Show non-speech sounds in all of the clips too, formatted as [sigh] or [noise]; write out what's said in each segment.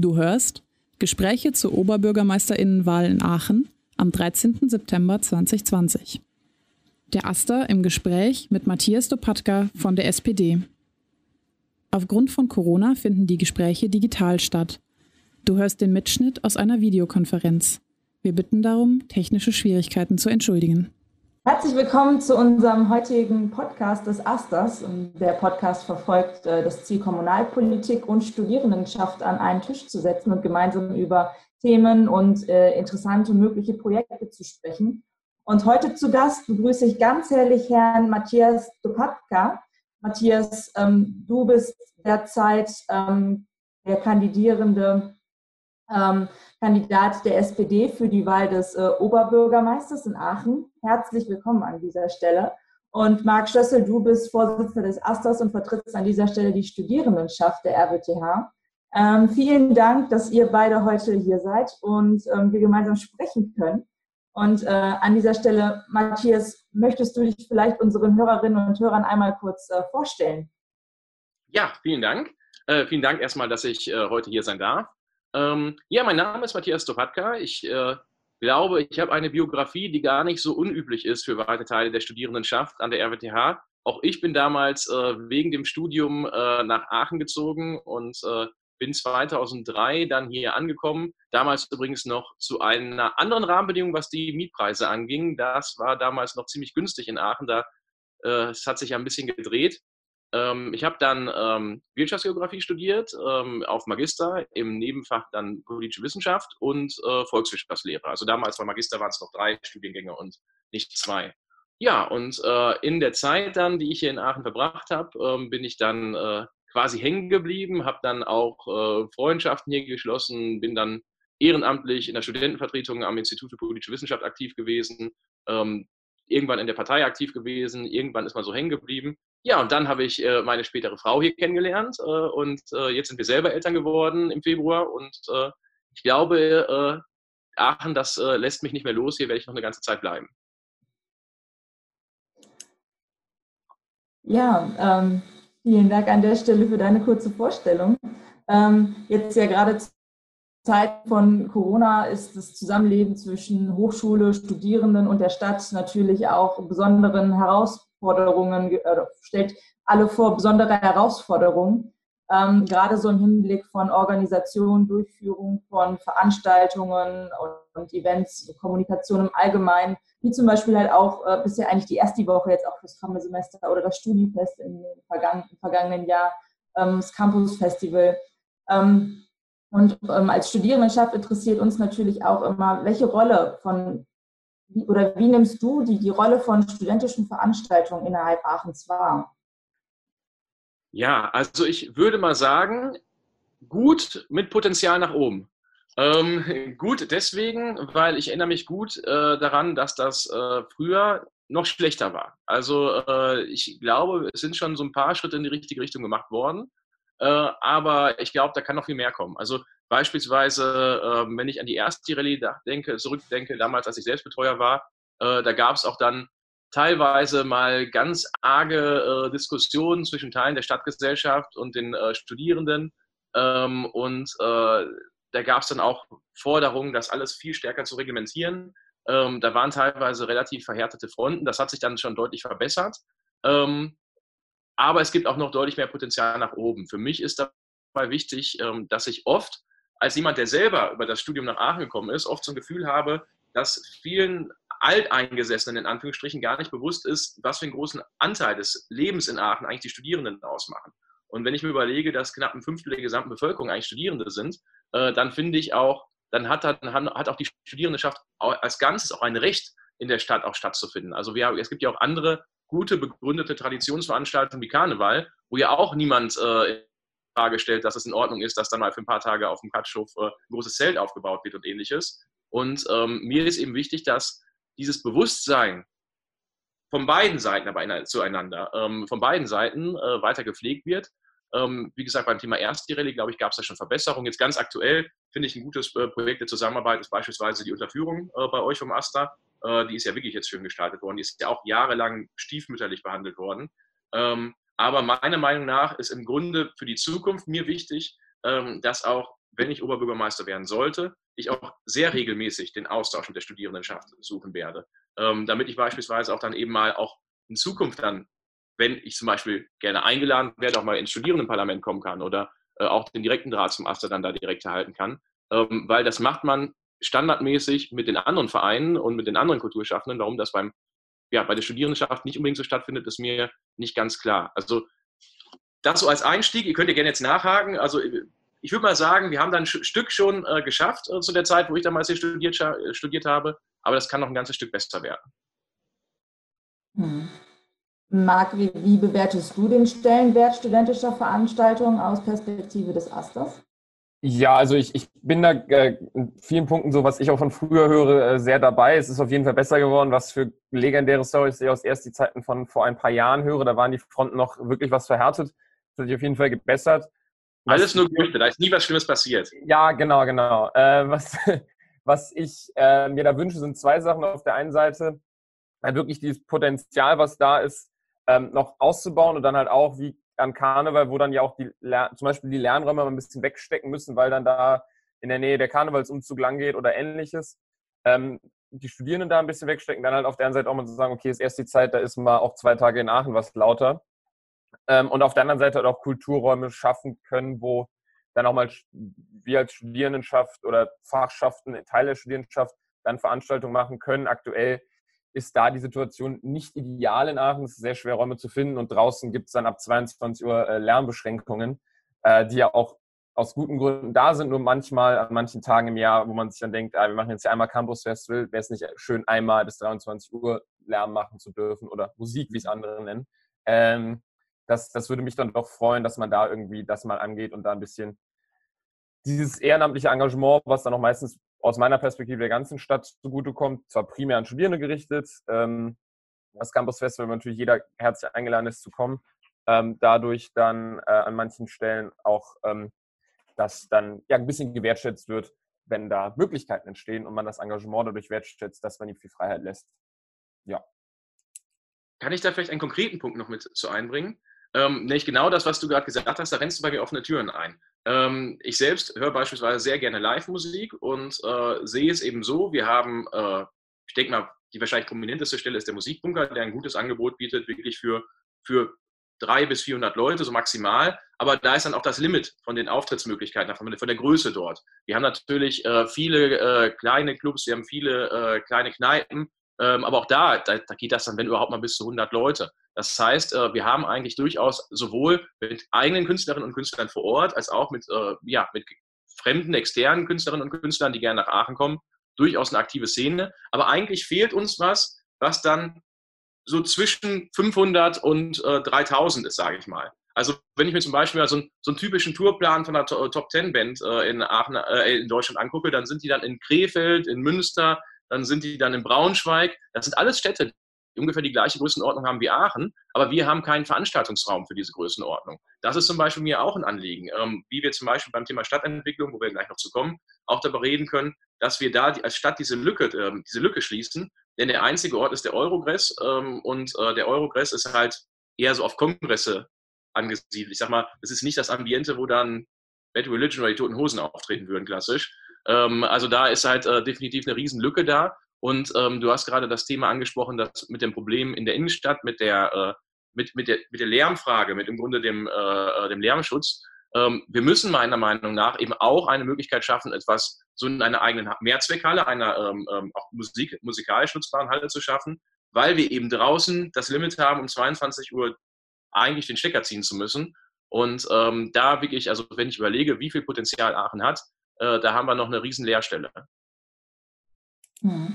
Du hörst Gespräche zur Oberbürgermeisterinnenwahl in Aachen am 13. September 2020. Der Aster im Gespräch mit Matthias Dopatka von der SPD. Aufgrund von Corona finden die Gespräche digital statt. Du hörst den Mitschnitt aus einer Videokonferenz. Wir bitten darum, technische Schwierigkeiten zu entschuldigen. Herzlich willkommen zu unserem heutigen Podcast des Asters. Der Podcast verfolgt äh, das Ziel, Kommunalpolitik und Studierendenschaft an einen Tisch zu setzen und gemeinsam über Themen und äh, interessante mögliche Projekte zu sprechen. Und heute zu Gast begrüße ich ganz herzlich Herrn Matthias Dopatka. Matthias, ähm, du bist derzeit ähm, der Kandidierende ähm, Kandidat der SPD für die Wahl des äh, Oberbürgermeisters in Aachen. Herzlich willkommen an dieser Stelle. Und Marc Stössel, du bist Vorsitzender des Asters und vertrittst an dieser Stelle die Studierendenschaft der RWTH. Ähm, vielen Dank, dass ihr beide heute hier seid und ähm, wir gemeinsam sprechen können. Und äh, an dieser Stelle, Matthias, möchtest du dich vielleicht unseren Hörerinnen und Hörern einmal kurz äh, vorstellen? Ja, vielen Dank. Äh, vielen Dank erstmal, dass ich äh, heute hier sein darf. Ähm, ja, mein Name ist Matthias Stopatka. Ich äh, glaube, ich habe eine Biografie, die gar nicht so unüblich ist für weite Teile der Studierendenschaft an der RWTH. Auch ich bin damals äh, wegen dem Studium äh, nach Aachen gezogen und äh, bin 2003 dann hier angekommen. Damals übrigens noch zu einer anderen Rahmenbedingung, was die Mietpreise anging. Das war damals noch ziemlich günstig in Aachen. Da, äh, es hat sich ja ein bisschen gedreht. Ähm, ich habe dann ähm, Wirtschaftsgeografie studiert, ähm, auf Magister, im Nebenfach dann politische Wissenschaft und äh, Volkswirtschaftslehre. Also damals bei Magister waren es noch drei Studiengänge und nicht zwei. Ja, und äh, in der Zeit dann, die ich hier in Aachen verbracht habe, ähm, bin ich dann äh, quasi hängen geblieben, habe dann auch äh, Freundschaften hier geschlossen, bin dann ehrenamtlich in der Studentenvertretung am Institut für politische Wissenschaft aktiv gewesen, ähm, irgendwann in der Partei aktiv gewesen, irgendwann ist man so hängen geblieben ja, und dann habe ich äh, meine spätere Frau hier kennengelernt äh, und äh, jetzt sind wir selber Eltern geworden im Februar und äh, ich glaube, äh, Aachen, das äh, lässt mich nicht mehr los, hier werde ich noch eine ganze Zeit bleiben. Ja, ähm, vielen Dank an der Stelle für deine kurze Vorstellung. Ähm, jetzt ja gerade Zeit von Corona ist das Zusammenleben zwischen Hochschule, Studierenden und der Stadt natürlich auch besonderen Herausforderungen Herausforderungen, äh, stellt alle vor besondere Herausforderungen, ähm, gerade so im Hinblick von Organisation, Durchführung von Veranstaltungen und, und Events, Kommunikation im Allgemeinen, wie zum Beispiel halt auch äh, bisher eigentlich die erste Woche jetzt auch fürs kommende Semester oder das Studifest im, vergangen, im vergangenen Jahr, ähm, das Campus Festival. Ähm, und ähm, als Studierendenschaft interessiert uns natürlich auch immer, welche Rolle von wie, oder wie nimmst du die, die Rolle von studentischen Veranstaltungen innerhalb Aachens wahr? Ja, also ich würde mal sagen, gut mit Potenzial nach oben. Ähm, gut deswegen, weil ich erinnere mich gut äh, daran, dass das äh, früher noch schlechter war. Also äh, ich glaube, es sind schon so ein paar Schritte in die richtige Richtung gemacht worden, äh, aber ich glaube, da kann noch viel mehr kommen. Also Beispielsweise, äh, wenn ich an die erste Rallye denke, zurückdenke, damals, als ich Selbstbetreuer war, äh, da gab es auch dann teilweise mal ganz arge äh, Diskussionen zwischen Teilen der Stadtgesellschaft und den äh, Studierenden. Ähm, und äh, da gab es dann auch Forderungen, das alles viel stärker zu reglementieren. Ähm, da waren teilweise relativ verhärtete Fronten. Das hat sich dann schon deutlich verbessert. Ähm, aber es gibt auch noch deutlich mehr Potenzial nach oben. Für mich ist dabei wichtig, ähm, dass ich oft als jemand, der selber über das Studium nach Aachen gekommen ist, oft so ein Gefühl habe, dass vielen Alteingesessenen in Anführungsstrichen gar nicht bewusst ist, was für einen großen Anteil des Lebens in Aachen eigentlich die Studierenden ausmachen. Und wenn ich mir überlege, dass knapp ein Fünftel der gesamten Bevölkerung eigentlich Studierende sind, äh, dann finde ich auch, dann hat, dann hat auch die Studierendenschaft als Ganzes auch ein Recht, in der Stadt auch stattzufinden. Also wir, es gibt ja auch andere gute, begründete Traditionsveranstaltungen wie Karneval, wo ja auch niemand äh, Frage stellt, dass es in Ordnung ist, dass dann mal für ein paar Tage auf dem Katschhof äh, ein großes Zelt aufgebaut wird und ähnliches. Und ähm, mir ist eben wichtig, dass dieses Bewusstsein von beiden Seiten aber in, zueinander, ähm, von beiden Seiten äh, weiter gepflegt wird. Ähm, wie gesagt, beim Thema Erstdirelli, glaube ich, gab es da schon Verbesserungen. Jetzt ganz aktuell finde ich ein gutes äh, Projekt der Zusammenarbeit ist beispielsweise die Unterführung äh, bei euch vom AStA. Äh, die ist ja wirklich jetzt schön gestaltet worden. Die ist ja auch jahrelang stiefmütterlich behandelt worden. Ähm, aber meiner Meinung nach ist im Grunde für die Zukunft mir wichtig, ähm, dass auch wenn ich Oberbürgermeister werden sollte, ich auch sehr regelmäßig den Austausch mit der Studierendenschaft suchen werde, ähm, damit ich beispielsweise auch dann eben mal auch in Zukunft dann, wenn ich zum Beispiel gerne eingeladen werde, auch mal ins Studierendenparlament kommen kann oder äh, auch den direkten Draht zum Aster dann da direkt erhalten kann, ähm, weil das macht man standardmäßig mit den anderen Vereinen und mit den anderen Kulturschaffenden. Warum das beim, ja, bei der Studierendenschaft nicht unbedingt so stattfindet, ist mir nicht ganz klar. Also das so als Einstieg. Ihr könnt ja gerne jetzt nachhaken. Also ich würde mal sagen, wir haben da ein Stück schon äh, geschafft äh, zu der Zeit, wo ich damals hier studiert, äh, studiert habe. Aber das kann noch ein ganzes Stück besser werden. Hm. Marc, wie, wie, bewertest du den Stellenwert studentischer Veranstaltungen aus Perspektive des Asters? Ja, also ich, ich bin da äh, in vielen Punkten so, was ich auch von früher höre, äh, sehr dabei. Es ist auf jeden Fall besser geworden, was für legendäre Stories ich aus erst die Zeiten von vor ein paar Jahren höre. Da waren die Fronten noch wirklich was verhärtet. Das hat sich auf jeden Fall gebessert. Was, Alles nur Gerüchte, da ist nie was Schlimmes passiert. Ja, genau, genau. Äh, was, [laughs] was ich äh, mir da wünsche, sind zwei Sachen. Auf der einen Seite halt wirklich dieses Potenzial, was da ist, ähm, noch auszubauen und dann halt auch, wie an Karneval, wo dann ja auch die, zum Beispiel die Lernräume ein bisschen wegstecken müssen, weil dann da in der Nähe der Karnevalsumzug lang geht oder ähnliches. Ähm, die Studierenden da ein bisschen wegstecken, dann halt auf der einen Seite auch mal zu sagen, okay, ist erst die Zeit, da ist mal auch zwei Tage in Aachen was lauter. Ähm, und auf der anderen Seite halt auch Kulturräume schaffen können, wo dann auch mal wir als Studierendenschaft oder Fachschaften, Teil der Studierendenschaft, dann Veranstaltungen machen können. Aktuell ist da die Situation nicht ideal in Aachen. Es ist sehr schwer, Räume zu finden. Und draußen gibt es dann ab 22 Uhr äh, Lärmbeschränkungen, äh, die ja auch aus guten Gründen da sind. Nur manchmal an manchen Tagen im Jahr, wo man sich dann denkt, ah, wir machen jetzt ja einmal Campus Festival, wäre es nicht schön, einmal bis 23 Uhr Lärm machen zu dürfen oder Musik, wie es andere nennen. Ähm, das, das würde mich dann doch freuen, dass man da irgendwie das mal angeht und da ein bisschen dieses ehrenamtliche Engagement, was dann auch meistens aus meiner Perspektive der ganzen Stadt zugutekommt, zwar primär an Studierende gerichtet, ähm, das Campus Festival, natürlich jeder herzlich eingeladen ist zu kommen, ähm, dadurch dann äh, an manchen Stellen auch, ähm, dass dann ja ein bisschen gewertschätzt wird, wenn da Möglichkeiten entstehen und man das Engagement dadurch wertschätzt, dass man ihm viel Freiheit lässt. Ja. Kann ich da vielleicht einen konkreten Punkt noch mit zu einbringen? Ähm, nämlich genau das, was du gerade gesagt hast, da rennst du bei mir offene Türen ein. Ähm, ich selbst höre beispielsweise sehr gerne Live-Musik und äh, sehe es eben so, wir haben, äh, ich denke mal, die wahrscheinlich prominenteste Stelle ist der Musikbunker, der ein gutes Angebot bietet, wirklich für, für drei bis 400 Leute, so maximal. Aber da ist dann auch das Limit von den Auftrittsmöglichkeiten, von der Größe dort. Wir haben natürlich äh, viele äh, kleine Clubs, wir haben viele äh, kleine Kneipen, aber auch da, da, da, geht das dann, wenn überhaupt mal bis zu 100 Leute. Das heißt, äh, wir haben eigentlich durchaus sowohl mit eigenen Künstlerinnen und Künstlern vor Ort, als auch mit, äh, ja, mit fremden, externen Künstlerinnen und Künstlern, die gerne nach Aachen kommen, durchaus eine aktive Szene. Aber eigentlich fehlt uns was, was dann so zwischen 500 und äh, 3000 ist, sage ich mal. Also wenn ich mir zum Beispiel so einen, so einen typischen Tourplan von einer Top Ten Band äh, in Aachen, äh, in Deutschland angucke, dann sind die dann in Krefeld, in Münster, dann sind die dann in Braunschweig. Das sind alles Städte, die ungefähr die gleiche Größenordnung haben wie Aachen, aber wir haben keinen Veranstaltungsraum für diese Größenordnung. Das ist zum Beispiel mir auch ein Anliegen, ähm, wie wir zum Beispiel beim Thema Stadtentwicklung, wo wir gleich noch zu kommen, auch darüber reden können, dass wir da als Stadt diese Lücke, ähm, diese Lücke schließen. Denn der einzige Ort ist der Eurogress ähm, und äh, der Eurogress ist halt eher so auf Kongresse angesiedelt. Ich sag mal, es ist nicht das Ambiente, wo dann Bad Religion oder die Toten Hosen auftreten würden, klassisch. Ähm, also da ist halt äh, definitiv eine Riesenlücke da. Und ähm, du hast gerade das Thema angesprochen, dass mit dem Problem in der Innenstadt, mit der, äh, mit, mit der, mit der Lärmfrage, mit im Grunde dem, äh, äh, dem Lärmschutz. Ähm, wir müssen meiner Meinung nach eben auch eine Möglichkeit schaffen, etwas so in einer eigenen Mehrzweckhalle, einer ähm, ähm, auch Musik, musikalisch nutzbaren Halle zu schaffen, weil wir eben draußen das Limit haben, um 22 Uhr eigentlich den Stecker ziehen zu müssen. Und ähm, da wirklich, also wenn ich überlege, wie viel Potenzial Aachen hat, äh, da haben wir noch eine riesen Leerstelle. Hm.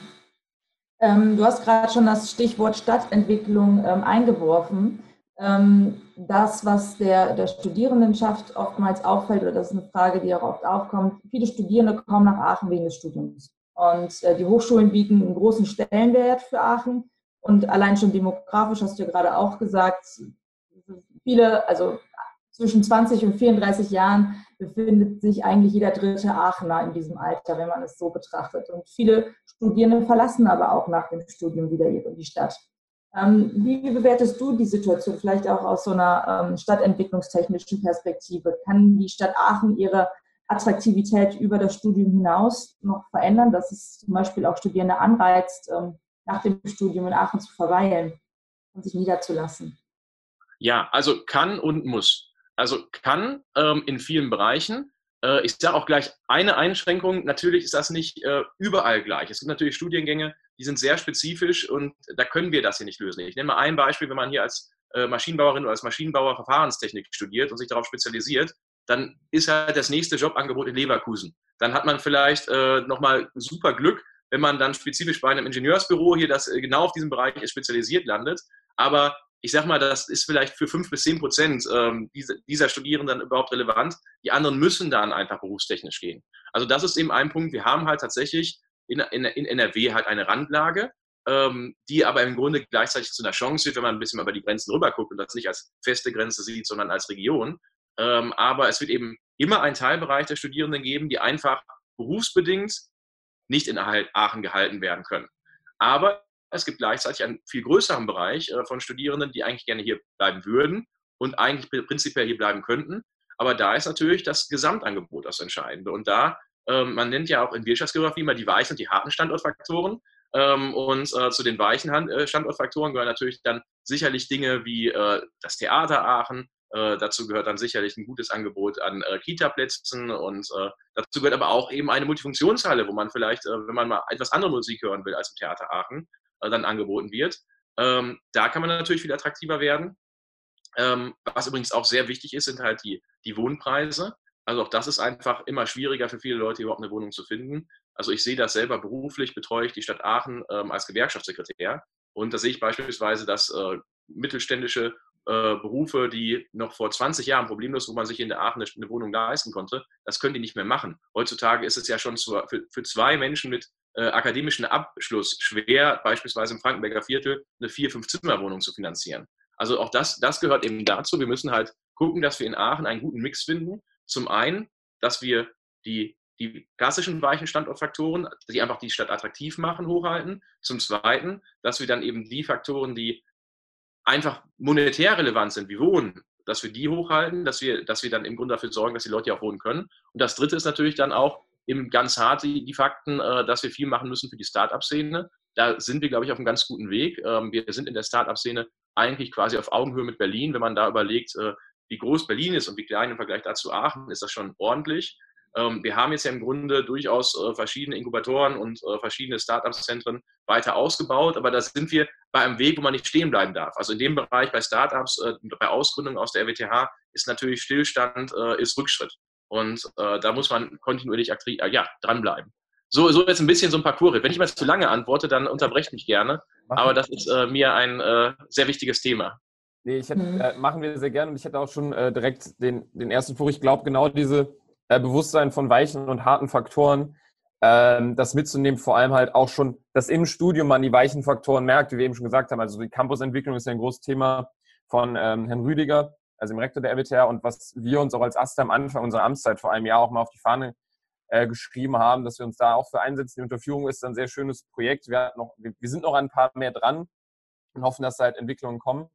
Ähm, du hast gerade schon das Stichwort Stadtentwicklung ähm, eingeworfen. Ähm, das, was der, der Studierendenschaft oftmals auffällt, oder das ist eine Frage, die auch oft aufkommt, viele Studierende kommen nach Aachen wegen des Studiums. Und äh, die Hochschulen bieten einen großen Stellenwert für Aachen. Und allein schon demografisch hast du ja gerade auch gesagt, viele, also zwischen 20 und 34 Jahren befindet sich eigentlich jeder dritte Aachener in diesem Alter, wenn man es so betrachtet. Und viele Studierende verlassen aber auch nach dem Studium wieder die Stadt. Ähm, wie bewertest du die Situation vielleicht auch aus so einer ähm, stadtentwicklungstechnischen Perspektive? Kann die Stadt Aachen ihre Attraktivität über das Studium hinaus noch verändern, dass es zum Beispiel auch Studierende anreizt, ähm, nach dem Studium in Aachen zu verweilen und sich niederzulassen? Ja, also kann und muss. Also kann ähm, in vielen Bereichen. Äh, ich sage auch gleich eine Einschränkung. Natürlich ist das nicht äh, überall gleich. Es gibt natürlich Studiengänge, die sind sehr spezifisch und da können wir das hier nicht lösen. Ich nenne mal ein Beispiel, wenn man hier als äh, Maschinenbauerin oder als Maschinenbauer Verfahrenstechnik studiert und sich darauf spezialisiert, dann ist halt das nächste Jobangebot in Leverkusen. Dann hat man vielleicht äh, nochmal super Glück, wenn man dann spezifisch bei einem Ingenieursbüro hier, das äh, genau auf diesem Bereich ist, spezialisiert landet. Aber ich sage mal, das ist vielleicht für fünf bis zehn Prozent ähm, dieser, Studierenden überhaupt relevant. Die anderen müssen dann einfach berufstechnisch gehen. Also das ist eben ein Punkt. Wir haben halt tatsächlich in, in, in NRW halt eine Randlage, ähm, die aber im Grunde gleichzeitig zu einer Chance wird, wenn man ein bisschen über die Grenzen rüber guckt und das nicht als feste Grenze sieht, sondern als Region. Ähm, aber es wird eben immer einen Teilbereich der Studierenden geben, die einfach berufsbedingt nicht in Aachen gehalten werden können. Aber es gibt gleichzeitig einen viel größeren Bereich äh, von Studierenden, die eigentlich gerne hier bleiben würden und eigentlich prinzipiell hier bleiben könnten. Aber da ist natürlich das Gesamtangebot das Entscheidende. Und da, ähm, man nennt ja auch in Wirtschaftsgeografie immer die weichen und die harten Standortfaktoren. Ähm, und äh, zu den weichen äh, Standortfaktoren gehören natürlich dann sicherlich Dinge wie das Theater Aachen, dazu gehört dann sicherlich ein gutes Angebot an äh, Kita-Plätzen und äh, dazu gehört aber auch eben eine Multifunktionshalle, wo man vielleicht, äh, wenn man mal etwas andere Musik hören will als im Theater Aachen, dann angeboten wird. Ähm, da kann man natürlich viel attraktiver werden. Ähm, was übrigens auch sehr wichtig ist, sind halt die, die Wohnpreise. Also auch das ist einfach immer schwieriger für viele Leute, überhaupt eine Wohnung zu finden. Also ich sehe das selber beruflich, betreue ich die Stadt Aachen ähm, als Gewerkschaftssekretär. Und da sehe ich beispielsweise, dass äh, mittelständische äh, Berufe, die noch vor 20 Jahren problemlos, wo man sich in der Aachen eine, Wohnung leisten konnte, das können die nicht mehr machen. Heutzutage ist es ja schon zu, für, für, zwei Menschen mit äh, akademischen Abschluss schwer, beispielsweise im Frankenberger Viertel eine vier, fünf Zimmerwohnung zu finanzieren. Also auch das, das gehört eben dazu. Wir müssen halt gucken, dass wir in Aachen einen guten Mix finden. Zum einen, dass wir die, die klassischen weichen Standortfaktoren, die einfach die Stadt attraktiv machen, hochhalten. Zum zweiten, dass wir dann eben die Faktoren, die einfach monetär relevant sind, wie Wohnen, dass wir die hochhalten, dass wir, dass wir dann im Grunde dafür sorgen, dass die Leute auch wohnen können. Und das Dritte ist natürlich dann auch im ganz hart die, die Fakten, äh, dass wir viel machen müssen für die Start-up-Szene. Da sind wir, glaube ich, auf einem ganz guten Weg. Ähm, wir sind in der Start-up-Szene eigentlich quasi auf Augenhöhe mit Berlin. Wenn man da überlegt, äh, wie groß Berlin ist und wie klein im Vergleich dazu Aachen, ist das schon ordentlich. Ähm, wir haben jetzt ja im Grunde durchaus äh, verschiedene Inkubatoren und äh, verschiedene Startup-Zentren weiter ausgebaut, aber da sind wir bei einem Weg, wo man nicht stehen bleiben darf. Also in dem Bereich bei Startups, äh, bei Ausgründungen aus der RWTH ist natürlich Stillstand, ist Rückschritt. Und da muss man kontinuierlich ja, dranbleiben. So, so jetzt ein bisschen so ein Parcours. Wenn ich mal zu lange antworte, dann unterbrecht mich gerne. Aber das ist äh, mir ein äh, sehr wichtiges Thema. Nee, ich hätte, mhm. äh, machen wir sehr gerne und ich hätte auch schon direkt den, den ersten Furch. Ich glaube, genau diese äh, Bewusstsein von weichen und harten Faktoren, ähm, das mitzunehmen, vor allem halt auch schon, dass im Studium man die weichen Faktoren merkt, wie wir eben schon gesagt haben. Also die Campusentwicklung ist ja ein großes Thema von ähm, Herrn Rüdiger, also dem Rektor der RWTH und was wir uns auch als AStA am Anfang unserer Amtszeit vor einem Jahr auch mal auf die Fahne äh, geschrieben haben, dass wir uns da auch für einsetzen. Die Unterführung ist ein sehr schönes Projekt. Wir, noch, wir, wir sind noch ein paar mehr dran und hoffen, dass da halt Entwicklungen kommen.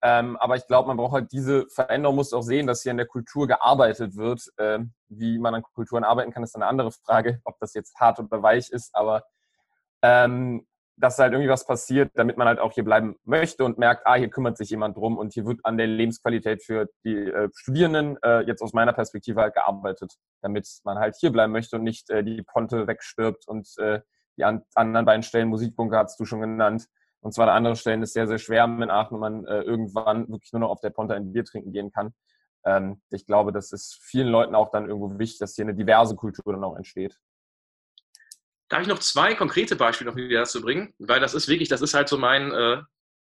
Ähm, aber ich glaube, man braucht halt diese Veränderung, muss auch sehen, dass hier in der Kultur gearbeitet wird. Ähm, wie man an Kulturen arbeiten kann, ist eine andere Frage, ob das jetzt hart oder weich ist, aber ähm, dass halt irgendwie was passiert, damit man halt auch hier bleiben möchte und merkt, ah, hier kümmert sich jemand drum und hier wird an der Lebensqualität für die äh, Studierenden äh, jetzt aus meiner Perspektive halt gearbeitet, damit man halt hier bleiben möchte und nicht äh, die Ponte wegstirbt und äh, die an, anderen beiden Stellen, Musikbunker hast du schon genannt, und zwar an anderen Stellen ist sehr, sehr schwer in Aachen, wenn man äh, irgendwann wirklich nur noch auf der Ponta ein Bier trinken gehen kann. Ähm, ich glaube, das ist vielen Leuten auch dann irgendwo wichtig, dass hier eine diverse Kultur dann auch entsteht. Darf ich noch zwei konkrete Beispiele noch wieder dazu bringen? Weil das ist wirklich, das ist halt so mein, äh,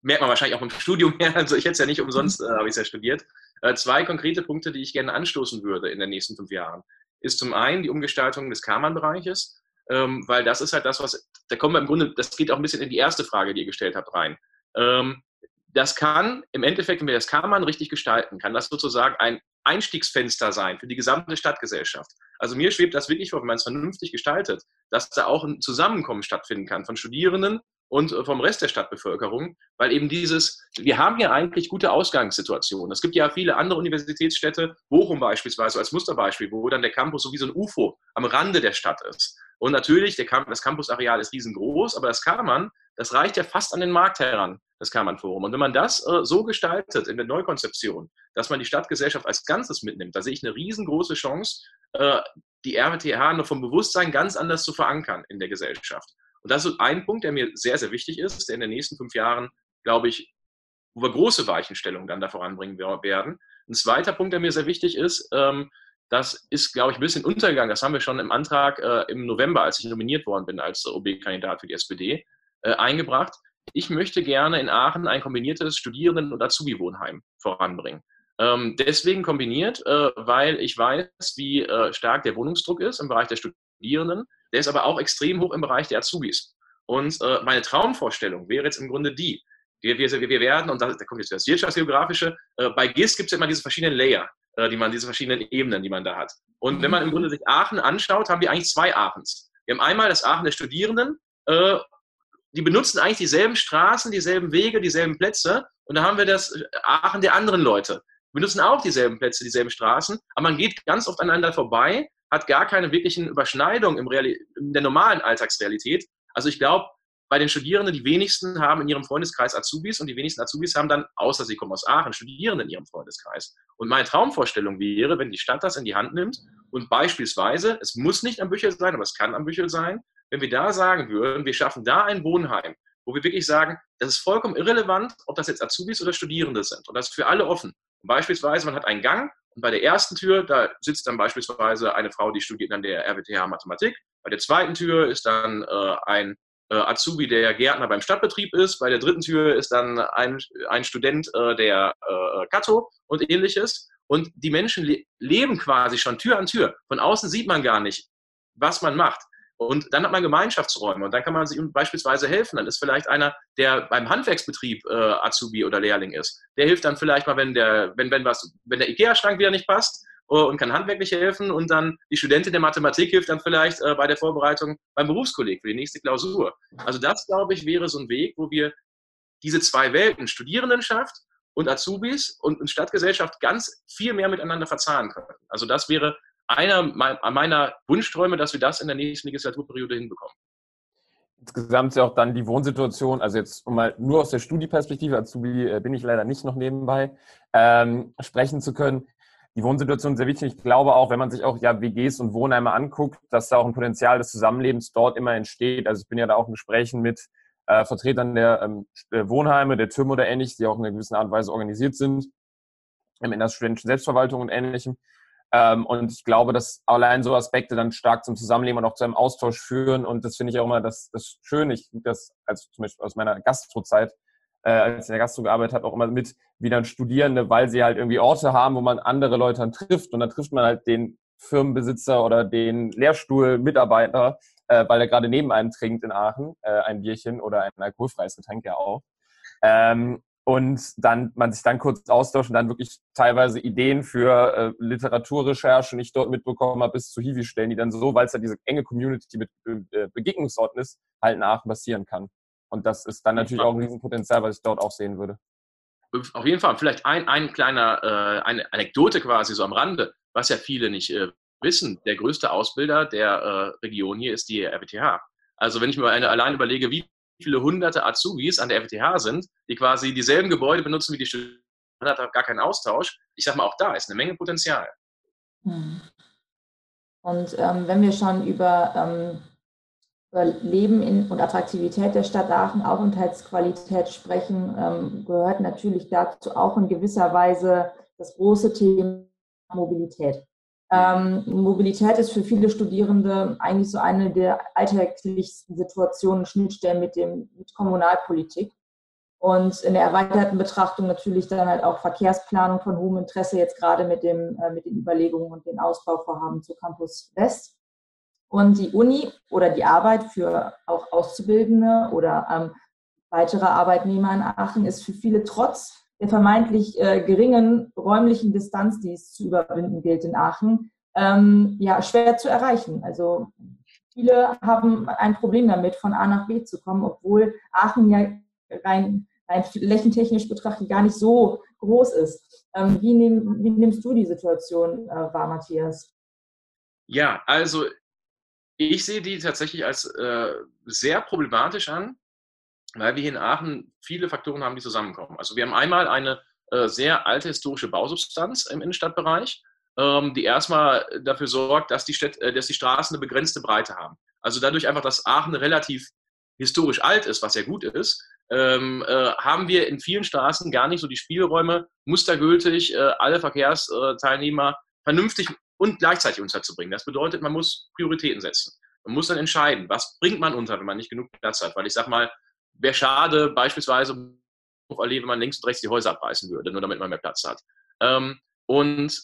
merkt man wahrscheinlich auch im Studium her, [laughs] also ich hätte es ja nicht umsonst, äh, habe ich es ja studiert. Äh, zwei konkrete Punkte, die ich gerne anstoßen würde in den nächsten fünf Jahren, ist zum einen die Umgestaltung des Kammernbereiches ähm, weil das ist halt das, was, da kommen wir im Grunde, das geht auch ein bisschen in die erste Frage, die ihr gestellt habt, rein. Ähm, das kann im Endeffekt, wenn wir das Kammern richtig gestalten, kann das sozusagen ein Einstiegsfenster sein für die gesamte Stadtgesellschaft. Also mir schwebt das wirklich vor, wenn man es vernünftig gestaltet, dass da auch ein Zusammenkommen stattfinden kann von Studierenden und äh, vom Rest der Stadtbevölkerung, weil eben dieses, wir haben ja eigentlich gute Ausgangssituationen. Es gibt ja viele andere Universitätsstädte, Bochum beispielsweise als Musterbeispiel, wo dann der Campus so wie so ein UFO am Rande der Stadt ist. Und natürlich, Camp das Campusareal ist riesengroß, aber das Kammern, das reicht ja fast an den Markt heran, das Kammern-Forum. Und wenn man das äh, so gestaltet in der Neukonzeption, dass man die Stadtgesellschaft als Ganzes mitnimmt, da sehe ich eine riesengroße Chance, äh, die RWTH noch vom Bewusstsein ganz anders zu verankern in der Gesellschaft. Und das ist ein Punkt, der mir sehr, sehr wichtig ist, der in den nächsten fünf Jahren, glaube ich, wo wir große Weichenstellungen dann da voranbringen werden. Ein zweiter Punkt, der mir sehr wichtig ist, ähm, das ist, glaube ich, ein bisschen untergegangen. Das haben wir schon im Antrag äh, im November, als ich nominiert worden bin als OB-Kandidat für die SPD, äh, eingebracht. Ich möchte gerne in Aachen ein kombiniertes Studierenden- und Azubi-Wohnheim voranbringen. Ähm, deswegen kombiniert, äh, weil ich weiß, wie stark der Wohnungsdruck ist im Bereich der Studierenden. Der ist aber auch extrem hoch im Bereich der Azubis. Und äh, meine Traumvorstellung wäre jetzt im Grunde die, wir, wir, wir werden, und da, da kommt jetzt das Wirtschaftsgeografische, äh, bei GIS gibt es ja immer diese verschiedenen Layer, äh, die man, diese verschiedenen Ebenen, die man da hat. Und wenn man im Grunde sich Aachen anschaut, haben wir eigentlich zwei Aachens. Wir haben einmal das Aachen der Studierenden, äh, die benutzen eigentlich dieselben Straßen, dieselben Wege, dieselben Plätze. Und da haben wir das Aachen der anderen Leute. Wir benutzen auch dieselben Plätze, dieselben Straßen, aber man geht ganz oft aneinander vorbei hat gar keine wirklichen Überschneidungen im in der normalen Alltagsrealität. Also ich glaube, bei den Studierenden, die wenigsten haben in ihrem Freundeskreis Azubis und die wenigsten Azubis haben dann, außer sie kommen aus Aachen, Studierende in ihrem Freundeskreis. Und meine Traumvorstellung wäre, wenn die Stadt das in die Hand nimmt und beispielsweise, es muss nicht am Büchel sein, aber es kann am Büchel sein, wenn wir da sagen würden, wir schaffen da ein Wohnheim, wo wir wirklich sagen, das ist vollkommen irrelevant, ob das jetzt Azubis oder Studierende sind. Und das ist für alle offen. Beispielsweise, man hat einen Gang und bei der ersten Tür, da sitzt dann beispielsweise eine Frau, die studiert an der RWTH Mathematik. Bei der zweiten Tür ist dann äh, ein äh, Azubi, der Gärtner beim Stadtbetrieb ist. Bei der dritten Tür ist dann ein, ein Student äh, der äh, Kato und ähnliches. Und die Menschen le leben quasi schon Tür an Tür. Von außen sieht man gar nicht, was man macht. Und dann hat man Gemeinschaftsräume und dann kann man sich beispielsweise helfen. Dann ist vielleicht einer, der beim Handwerksbetrieb äh, Azubi oder Lehrling ist. Der hilft dann vielleicht mal, wenn der, wenn, wenn wenn der IKEA-Schrank wieder nicht passt äh, und kann handwerklich helfen. Und dann die Studentin der Mathematik hilft dann vielleicht äh, bei der Vorbereitung beim Berufskolleg für die nächste Klausur. Also das, glaube ich, wäre so ein Weg, wo wir diese zwei Welten, Studierendenschaft und Azubis und Stadtgesellschaft ganz viel mehr miteinander verzahnen können. Also das wäre einer meiner Wunschträume, dass wir das in der nächsten Legislaturperiode hinbekommen. Insgesamt ist ja auch dann die Wohnsituation, also jetzt um mal nur aus der Studieperspektive, Azubi äh, bin ich leider nicht noch nebenbei, ähm, sprechen zu können. Die Wohnsituation ist sehr wichtig. Ich glaube auch, wenn man sich auch ja WGs und Wohnheime anguckt, dass da auch ein Potenzial des Zusammenlebens dort immer entsteht. Also ich bin ja da auch in Gesprächen mit äh, Vertretern der ähm, Wohnheime, der Türme oder ähnlich, die auch in einer gewissen Art und Weise organisiert sind, in der studentischen Selbstverwaltung und ähnlichem. Ähm, und ich glaube, dass allein so Aspekte dann stark zum Zusammenleben und auch zu einem Austausch führen. Und das finde ich auch immer das, das Schöne. Ich das als zum Beispiel aus meiner Gastrozeit, äh, als ich in der Gastro gearbeitet habe, auch immer mit, wie dann Studierende, weil sie halt irgendwie Orte haben, wo man andere Leute dann trifft. Und dann trifft man halt den Firmenbesitzer oder den Lehrstuhlmitarbeiter, äh, weil er gerade neben einem trinkt in Aachen, äh, ein Bierchen oder ein alkoholfreies Getränk ja auch. Ähm, und dann man sich dann kurz austauscht und dann wirklich teilweise Ideen für äh, Literaturrecherchen, die ich dort mitbekommen habe, bis zu Hiwi-Stellen, die dann so, weil es ja diese enge Community mit äh, Begegnungsorten ist, halt nach passieren kann. Und das ist dann natürlich auch ein Riesenpotenzial, was ich dort auch sehen würde. Auf jeden Fall. Vielleicht ein, ein kleiner, äh, eine Anekdote quasi so am Rande, was ja viele nicht äh, wissen. Der größte Ausbilder der äh, Region hier ist die RWTH. Also wenn ich mir eine, allein überlege, wie viele hunderte Azubis an der FTH sind, die quasi dieselben Gebäude benutzen wie die Studenten, hat gar keinen Austausch. Ich sage mal, auch da ist eine Menge Potenzial. Hm. Und ähm, wenn wir schon über, ähm, über Leben in, und Attraktivität der Stadt Aachen, Aufenthaltsqualität sprechen, ähm, gehört natürlich dazu auch in gewisser Weise das große Thema Mobilität. Ähm, Mobilität ist für viele Studierende eigentlich so eine der alltäglichsten Situationen, Schnittstellen mit, dem, mit Kommunalpolitik. Und in der erweiterten Betrachtung natürlich dann halt auch Verkehrsplanung von hohem Interesse, jetzt gerade mit, dem, äh, mit den Überlegungen und den Ausbauvorhaben zu Campus West. Und die Uni oder die Arbeit für auch Auszubildende oder ähm, weitere Arbeitnehmer in Aachen ist für viele trotz der vermeintlich äh, geringen räumlichen Distanz, die es zu überwinden gilt in Aachen, ähm, ja, schwer zu erreichen. Also viele haben ein Problem damit, von A nach B zu kommen, obwohl Aachen ja rein, rein flächentechnisch betrachtet gar nicht so groß ist. Ähm, wie, nehm, wie, nimmst du die Situation äh, wahr, Matthias? Ja, also ich sehe die tatsächlich als äh, sehr problematisch an, weil wir hier in Aachen viele Faktoren haben, die zusammenkommen. Also wir haben einmal eine äh, sehr alte historische Bausubstanz im Innenstadtbereich, ähm, die erstmal dafür sorgt, dass die, Städte, äh, dass die Straßen eine begrenzte Breite haben. Also dadurch einfach, dass Aachen relativ historisch alt ist, was ja gut ist, ähm, äh, haben wir in vielen Straßen gar nicht so die Spielräume, mustergültig äh, alle Verkehrsteilnehmer vernünftig und gleichzeitig unterzubringen. Das bedeutet, man muss Prioritäten setzen. Man muss dann entscheiden, was bringt man unter, wenn man nicht genug Platz hat. Weil ich sag mal, wäre schade, beispielsweise auf Allee, wenn man links und rechts die Häuser abreißen würde, nur damit man mehr Platz hat. Ähm, und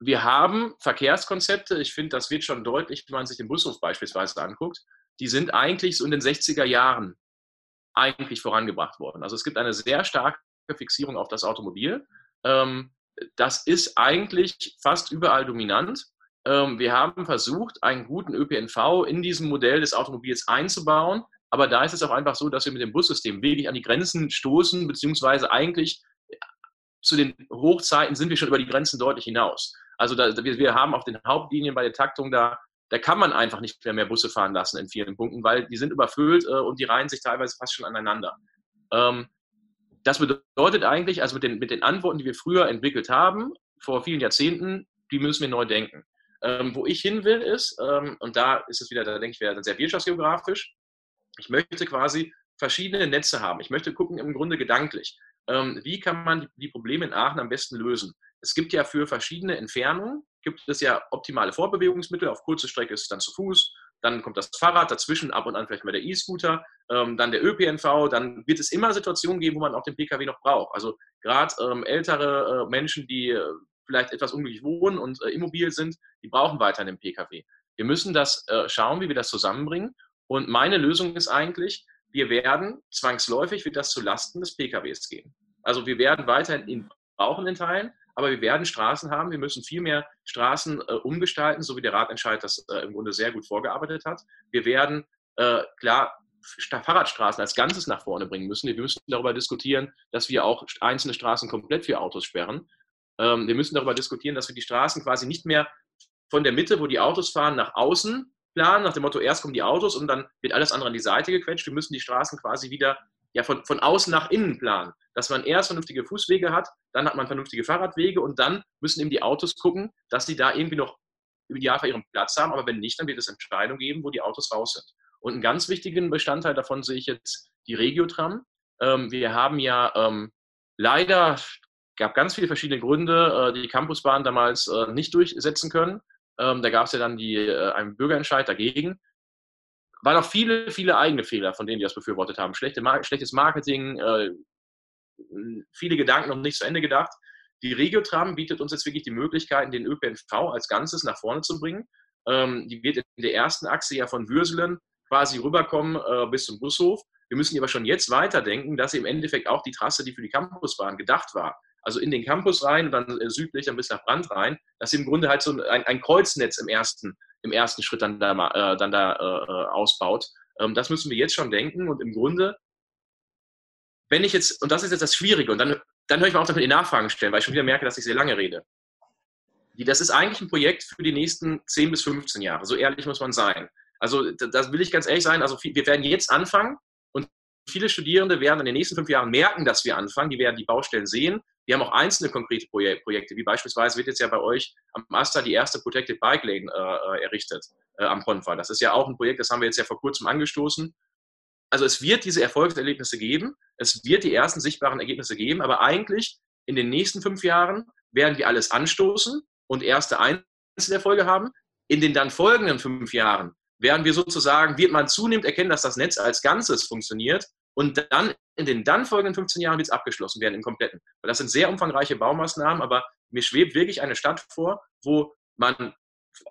wir haben Verkehrskonzepte, ich finde, das wird schon deutlich, wenn man sich den Bushof beispielsweise anguckt, die sind eigentlich so in den 60er Jahren eigentlich vorangebracht worden. Also es gibt eine sehr starke Fixierung auf das Automobil. Ähm, das ist eigentlich fast überall dominant. Ähm, wir haben versucht, einen guten ÖPNV in diesem Modell des Automobils einzubauen. Aber da ist es auch einfach so, dass wir mit dem Bussystem wirklich an die Grenzen stoßen, beziehungsweise eigentlich zu den Hochzeiten sind wir schon über die Grenzen deutlich hinaus. Also da, wir, wir haben auf den Hauptlinien bei der Taktung da, da kann man einfach nicht mehr, mehr Busse fahren lassen in vielen Punkten, weil die sind überfüllt äh, und die reihen sich teilweise fast schon aneinander. Ähm, das bedeutet eigentlich, also mit den, mit den Antworten, die wir früher entwickelt haben, vor vielen Jahrzehnten, die müssen wir neu denken. Ähm, wo ich hin will, ist, ähm, und da ist es wieder, da denke ich, wieder sehr wirtschaftsgeografisch, ich möchte quasi verschiedene Netze haben. Ich möchte gucken, im Grunde gedanklich, ähm, wie kann man die, Probleme in Aachen am besten lösen. Es gibt ja für verschiedene Entfernungen, gibt es ja optimale Vorbewegungsmittel. Auf kurze Strecke ist es dann zu Fuß, dann kommt das Fahrrad, dazwischen ab und an vielleicht mal der E-Scooter, ähm, dann der ÖPNV, dann wird es immer Situationen geben, wo man auch den Pkw noch braucht. Also gerade ähm, ältere äh, Menschen, die äh, vielleicht etwas unglücklich wohnen und äh, immobil sind, die brauchen weiterhin den Pkw. Wir müssen das äh, schauen, wie wir das zusammenbringen. Und meine Lösung ist eigentlich, wir werden zwangsläufig wird das zu Lasten des PKWs gehen. Also wir werden weiterhin ihn brauchen in Teilen, aber wir werden Straßen haben. Wir müssen viel mehr Straßen äh, umgestalten, so wie der Ratentscheid das äh, im Grunde sehr gut vorgearbeitet hat. Wir werden äh, klar Fahrradstraßen als Ganzes nach vorne bringen müssen. Wir müssen darüber diskutieren, dass wir auch einzelne Straßen komplett für Autos sperren. Ähm, wir müssen darüber diskutieren, dass wir die Straßen quasi nicht mehr von der Mitte, wo die Autos fahren, nach außen planen, nach dem Motto, erst kommen die Autos und dann wird alles andere an die Seite gequetscht. Wir müssen die Straßen quasi wieder ja, von, von außen nach innen planen. Dass man erst vernünftige Fußwege hat, dann hat man vernünftige Fahrradwege und dann müssen eben die Autos gucken, dass sie da irgendwie noch die Jahre ihren Platz haben. Aber wenn nicht, dann wird es Entscheidungen geben, wo die Autos raus sind. Und einen ganz wichtigen Bestandteil davon sehe ich jetzt die Regiotram. Ähm, wir haben ja ähm, leider, gab ganz viele verschiedene Gründe, äh, die Campusbahn damals äh, nicht durchsetzen können. Ähm, da gab es ja dann die, äh, einen Bürgerentscheid dagegen. Waren auch viele, viele eigene Fehler, von denen die das befürwortet haben. Schlechte, schlechtes Marketing, äh, viele Gedanken noch nicht zu Ende gedacht. Die Regiotram bietet uns jetzt wirklich die Möglichkeit, den ÖPNV als Ganzes nach vorne zu bringen. Ähm, die wird in der ersten Achse ja von Würselen quasi rüberkommen äh, bis zum Bushof. Wir müssen aber schon jetzt weiterdenken, dass im Endeffekt auch die Trasse, die für die Campusbahn gedacht war, also in den Campus rein und dann äh, südlich dann bis nach Brand rein, dass sie im Grunde halt so ein, ein Kreuznetz im ersten, im ersten Schritt dann da, äh, dann da äh, äh, ausbaut. Ähm, das müssen wir jetzt schon denken und im Grunde, wenn ich jetzt, und das ist jetzt das Schwierige, und dann, dann höre ich mal auf, damit die Nachfragen stellen, weil ich schon wieder merke, dass ich sehr lange rede. Das ist eigentlich ein Projekt für die nächsten 10 bis 15 Jahre, so ehrlich muss man sein. Also das will ich ganz ehrlich sein, also wir werden jetzt anfangen und viele Studierende werden in den nächsten fünf Jahren merken, dass wir anfangen, die werden die Baustellen sehen wir haben auch einzelne konkrete Projekte, wie beispielsweise wird jetzt ja bei euch am Asta die erste Protected Bike Lane äh, errichtet äh, am Konfa. Das ist ja auch ein Projekt, das haben wir jetzt ja vor kurzem angestoßen. Also es wird diese Erfolgserlebnisse geben, es wird die ersten sichtbaren Ergebnisse geben, aber eigentlich in den nächsten fünf Jahren werden wir alles anstoßen und erste Einzelerfolge haben. In den dann folgenden fünf Jahren werden wir sozusagen, wird man zunehmend erkennen, dass das Netz als Ganzes funktioniert und dann in den dann folgenden 15 Jahren wird es abgeschlossen werden im Kompletten. Weil das sind sehr umfangreiche Baumaßnahmen, aber mir schwebt wirklich eine Stadt vor, wo man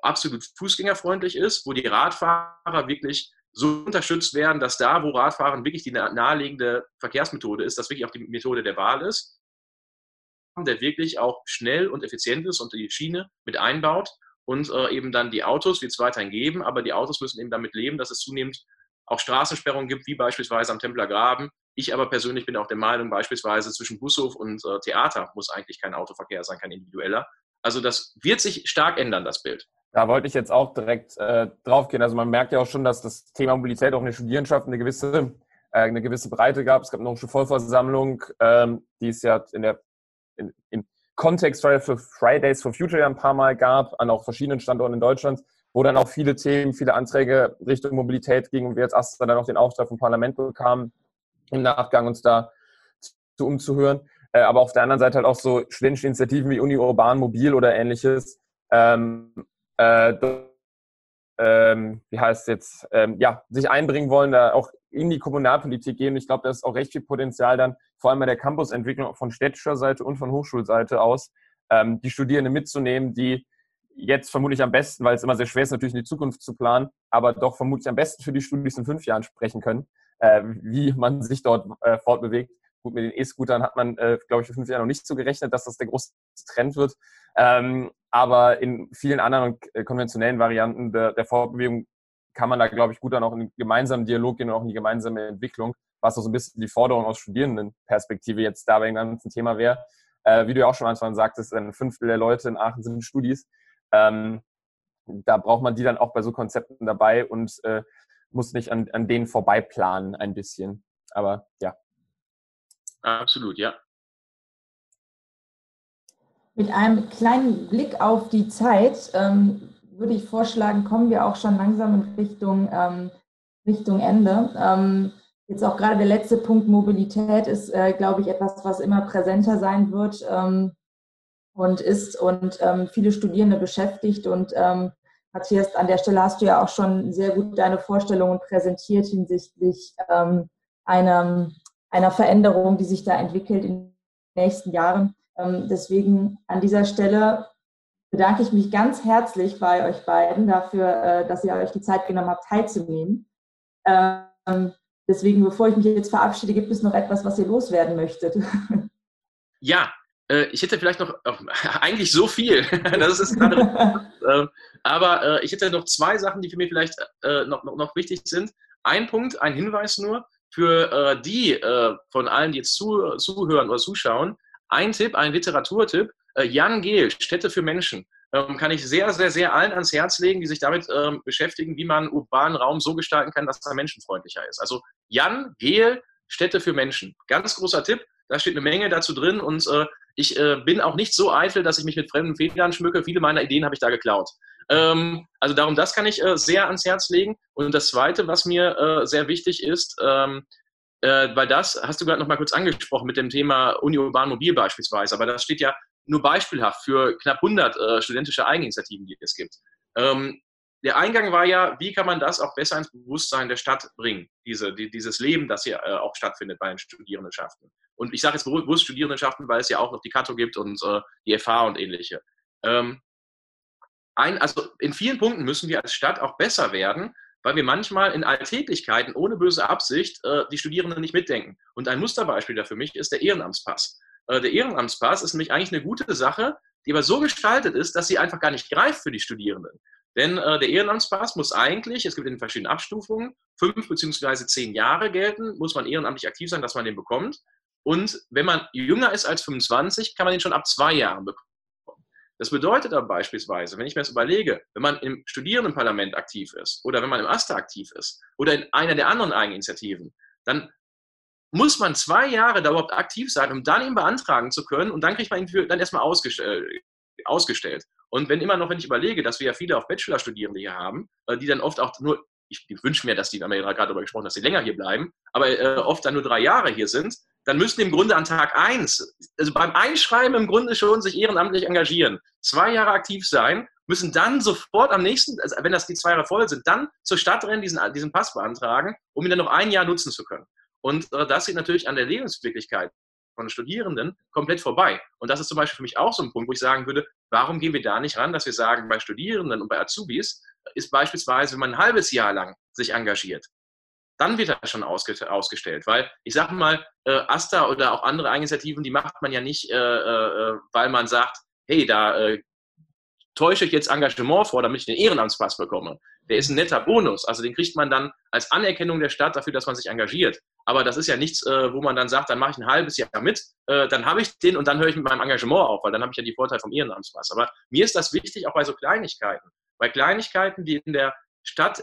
absolut fußgängerfreundlich ist, wo die Radfahrer wirklich so unterstützt werden, dass da, wo Radfahren wirklich die naheliegende Verkehrsmethode ist, das wirklich auch die Methode der Wahl ist, der wirklich auch schnell und effizient ist und die Schiene mit einbaut und äh, eben dann die Autos wird es weiterhin geben, aber die Autos müssen eben damit leben, dass es zunehmend auch Straßensperrungen gibt, wie beispielsweise am Templer Graben. Ich aber persönlich bin auch der Meinung, beispielsweise zwischen Bushof und äh, Theater muss eigentlich kein Autoverkehr sein, kein individueller. Also das wird sich stark ändern, das Bild. Da wollte ich jetzt auch direkt äh, drauf gehen. Also man merkt ja auch schon, dass das Thema Mobilität auch in der Studierendenschaft eine gewisse, äh, eine gewisse Breite gab. Es gab noch eine Vollversammlung, ähm, die es ja in der, in, im Kontext für Fridays for Future ja ein paar Mal gab, an auch verschiedenen Standorten in Deutschland, wo dann auch viele Themen, viele Anträge Richtung Mobilität gingen und wir jetzt erst dann auch den Auftrag vom Parlament bekamen, im Nachgang uns da zu umzuhören. Äh, aber auf der anderen Seite halt auch so studentische Initiativen wie Uni Urban Mobil oder ähnliches, ähm, äh, ähm, wie heißt es jetzt, ähm, ja, sich einbringen wollen, da auch in die Kommunalpolitik gehen. Ich glaube, da ist auch recht viel Potenzial dann, vor allem bei der Campusentwicklung von städtischer Seite und von Hochschulseite aus, ähm, die Studierenden mitzunehmen, die jetzt vermutlich am besten, weil es immer sehr schwer ist, natürlich in die Zukunft zu planen, aber doch vermutlich am besten für die Studis in fünf Jahren sprechen können, äh, wie man sich dort äh, fortbewegt. Gut, mit den E-Scootern hat man, äh, glaube ich, für fünf Jahre noch nicht so gerechnet, dass das der große Trend wird. Ähm, aber in vielen anderen äh, konventionellen Varianten der, der Fortbewegung kann man da, glaube ich, gut dann auch in den gemeinsamen Dialog gehen und auch in die gemeinsame Entwicklung, was so ein bisschen die Forderung aus Studierendenperspektive jetzt da bei dem ganzen Thema wäre. Äh, wie du ja auch schon am Anfang sagtest, ein Fünftel der Leute in Aachen sind Studis. Ähm, da braucht man die dann auch bei so Konzepten dabei und äh, muss nicht an, an denen vorbeiplanen ein bisschen. Aber ja. Absolut, ja. Mit einem kleinen Blick auf die Zeit ähm, würde ich vorschlagen, kommen wir auch schon langsam in Richtung, ähm, Richtung Ende. Ähm, jetzt auch gerade der letzte Punkt Mobilität ist, äh, glaube ich, etwas, was immer präsenter sein wird ähm, und ist und ähm, viele Studierende beschäftigt. Und ähm, Matthias, an der Stelle hast du ja auch schon sehr gut deine Vorstellungen präsentiert hinsichtlich ähm, einer, einer Veränderung, die sich da entwickelt in den nächsten Jahren. Ähm, deswegen an dieser Stelle bedanke ich mich ganz herzlich bei euch beiden dafür, äh, dass ihr euch die Zeit genommen habt, teilzunehmen. Ähm, deswegen, bevor ich mich jetzt verabschiede, gibt es noch etwas, was ihr loswerden möchtet? Ja, ich hätte vielleicht noch, [laughs] eigentlich so viel, [laughs] das ist gerade, [laughs] äh, aber ich hätte noch zwei Sachen, die für mich vielleicht noch, noch, noch wichtig sind. Ein Punkt, ein Hinweis nur für die von allen, die jetzt zu, zuhören oder zuschauen, ein Tipp, ein Literaturtipp, äh, Jan Gehl, Städte für Menschen, ähm, kann ich sehr, sehr, sehr allen ans Herz legen, die sich damit ähm, beschäftigen, wie man urbanen Raum so gestalten kann, dass er menschenfreundlicher ist. Also Jan Gehl, Städte für Menschen. Ganz großer Tipp, da steht eine Menge dazu drin und äh, ich äh, bin auch nicht so eitel, dass ich mich mit fremden Federn schmücke. Viele meiner Ideen habe ich da geklaut. Ähm, also darum, das kann ich äh, sehr ans Herz legen. Und das Zweite, was mir äh, sehr wichtig ist, ähm, äh, weil das hast du gerade noch mal kurz angesprochen mit dem Thema Uni Urban Mobil beispielsweise, aber das steht ja nur beispielhaft für knapp 100 äh, studentische Eigeninitiativen, die es gibt. Ähm, der Eingang war ja, wie kann man das auch besser ins Bewusstsein der Stadt bringen, diese, die, dieses Leben, das hier äh, auch stattfindet bei den Studierendenschaften. Und ich sage jetzt bewusst Studierendenschaften, weil es ja auch noch die Kato gibt und äh, die FH und ähnliche. Ähm, ein, also in vielen Punkten müssen wir als Stadt auch besser werden, weil wir manchmal in Alltäglichkeiten ohne böse Absicht äh, die Studierenden nicht mitdenken. Und ein Musterbeispiel dafür mich ist der Ehrenamtspass. Äh, der Ehrenamtspass ist nämlich eigentlich eine gute Sache, die aber so gestaltet ist, dass sie einfach gar nicht greift für die Studierenden. Denn äh, der Ehrenamtspass muss eigentlich, es gibt in verschiedenen Abstufungen, fünf beziehungsweise zehn Jahre gelten, muss man ehrenamtlich aktiv sein, dass man den bekommt. Und wenn man jünger ist als 25, kann man den schon ab zwei Jahren bekommen. Das bedeutet aber beispielsweise, wenn ich mir das überlege, wenn man im Studierendenparlament aktiv ist oder wenn man im AStA aktiv ist oder in einer der anderen Eigeninitiativen, dann muss man zwei Jahre da überhaupt aktiv sein, um dann ihn beantragen zu können und dann kriegt man ihn dann erstmal ausgestellt, ausgestellt. Und wenn immer noch, wenn ich überlege, dass wir ja viele auch Bachelorstudierende hier haben, äh, die dann oft auch nur, ich wünsche mir, dass die, haben wir ja gerade darüber gesprochen, dass sie länger hier bleiben, aber äh, oft dann nur drei Jahre hier sind, dann müssen im Grunde an Tag eins, also beim Einschreiben im Grunde schon sich ehrenamtlich engagieren, zwei Jahre aktiv sein, müssen dann sofort am nächsten, also wenn das die zwei Jahre voll sind, dann zur Stadt rennen, diesen, diesen Pass beantragen, um ihn dann noch ein Jahr nutzen zu können. Und äh, das geht natürlich an der Lebenswirklichkeit von Studierenden komplett vorbei. Und das ist zum Beispiel für mich auch so ein Punkt, wo ich sagen würde, warum gehen wir da nicht ran, dass wir sagen, bei Studierenden und bei Azubis ist beispielsweise, wenn man ein halbes Jahr lang sich engagiert, dann wird er schon ausgestellt. Weil ich sage mal, äh, AStA oder auch andere Initiativen, die macht man ja nicht, äh, äh, weil man sagt, hey, da äh, täusche ich jetzt Engagement vor, damit ich den Ehrenamtspass bekomme. Der ist ein netter Bonus. Also den kriegt man dann als Anerkennung der Stadt dafür, dass man sich engagiert. Aber das ist ja nichts, äh, wo man dann sagt, dann mache ich ein halbes Jahr mit, äh, dann habe ich den und dann höre ich mit meinem Engagement auf, weil dann habe ich ja die Vorteile vom Ehrenamtspass. Aber mir ist das wichtig, auch bei so Kleinigkeiten. Bei Kleinigkeiten, die in der Stadt,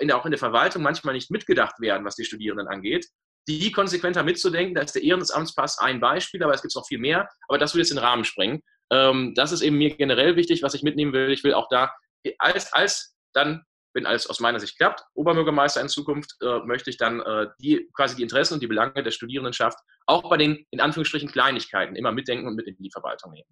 in auch in der Verwaltung manchmal nicht mitgedacht werden, was die Studierenden angeht, die konsequenter mitzudenken. Da ist der Ehrenamtspass ein Beispiel, aber es gibt noch viel mehr. Aber das würde jetzt den Rahmen sprengen. Ähm, das ist eben mir generell wichtig, was ich mitnehmen will. Ich will auch da als, als dann, wenn alles aus meiner Sicht klappt, Oberbürgermeister in Zukunft, äh, möchte ich dann äh, die, quasi die Interessen und die Belange der Studierendenschaft auch bei den, in Anführungsstrichen, Kleinigkeiten immer mitdenken und mit in die Verwaltung nehmen.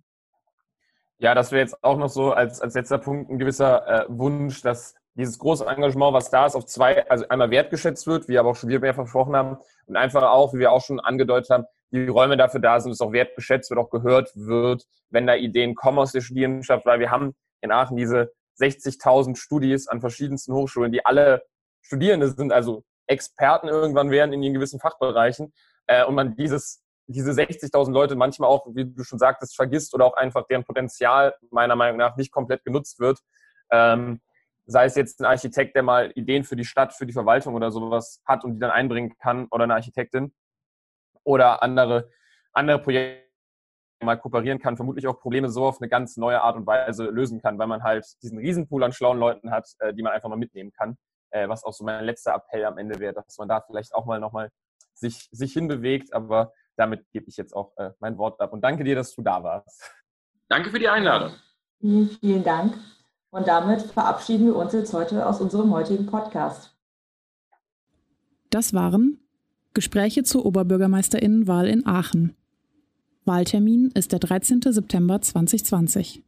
Ja, das wäre jetzt auch noch so als, als letzter Punkt ein gewisser äh, Wunsch, dass dieses große Engagement, was da ist, auf zwei, also einmal wertgeschätzt wird, wie aber auch schon wir mehr versprochen haben, und einfach auch, wie wir auch schon angedeutet haben, die Räume dafür da sind, dass auch wertgeschätzt wird, auch gehört wird, wenn da Ideen kommen aus der Studierendenschaft, weil wir haben in Aachen diese 60.000 Studis an verschiedensten Hochschulen, die alle Studierende sind, also Experten irgendwann werden in ihren gewissen Fachbereichen äh, und man dieses diese 60.000 Leute manchmal auch, wie du schon sagtest, vergisst oder auch einfach deren Potenzial meiner Meinung nach nicht komplett genutzt wird. Ähm, sei es jetzt ein Architekt, der mal Ideen für die Stadt, für die Verwaltung oder sowas hat und die dann einbringen kann oder eine Architektin oder andere, andere Projekte mal kooperieren kann, vermutlich auch Probleme so auf eine ganz neue Art und Weise lösen kann, weil man halt diesen Riesenpool an schlauen Leuten hat, äh, die man einfach mal mitnehmen kann. Äh, was auch so mein letzter Appell am Ende wäre, dass man da vielleicht auch mal nochmal sich, sich hinbewegt. Aber damit gebe ich jetzt auch äh, mein Wort ab. Und danke dir, dass du da warst. Danke für die Einladung. Vielen, vielen Dank. Und damit verabschieden wir uns jetzt heute aus unserem heutigen Podcast. Das waren Gespräche zur Oberbürgermeisterinnenwahl in Aachen. Wahltermin ist der 13. September 2020.